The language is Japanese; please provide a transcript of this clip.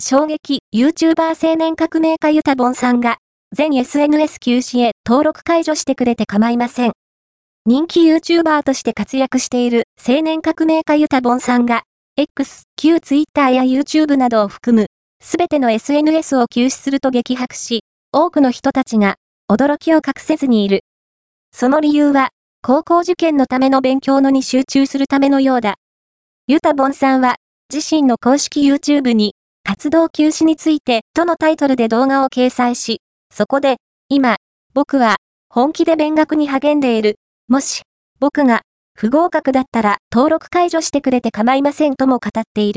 衝撃 YouTuber 青年革命家ユタボンさんが、全 SNS 休止へ登録解除してくれて構いません。人気 YouTuber として活躍している青年革命家ユタボンさんが、X、旧 Twitter や YouTube などを含む、すべての SNS を休止すると激白し、多くの人たちが驚きを隠せずにいる。その理由は、高校受験のための勉強のに集中するためのようだ。ユタボンさんは、自身の公式 YouTube に、活動休止についてとのタイトルで動画を掲載し、そこで、今、僕は、本気で勉学に励んでいる。もし、僕が、不合格だったら登録解除してくれて構いませんとも語っている。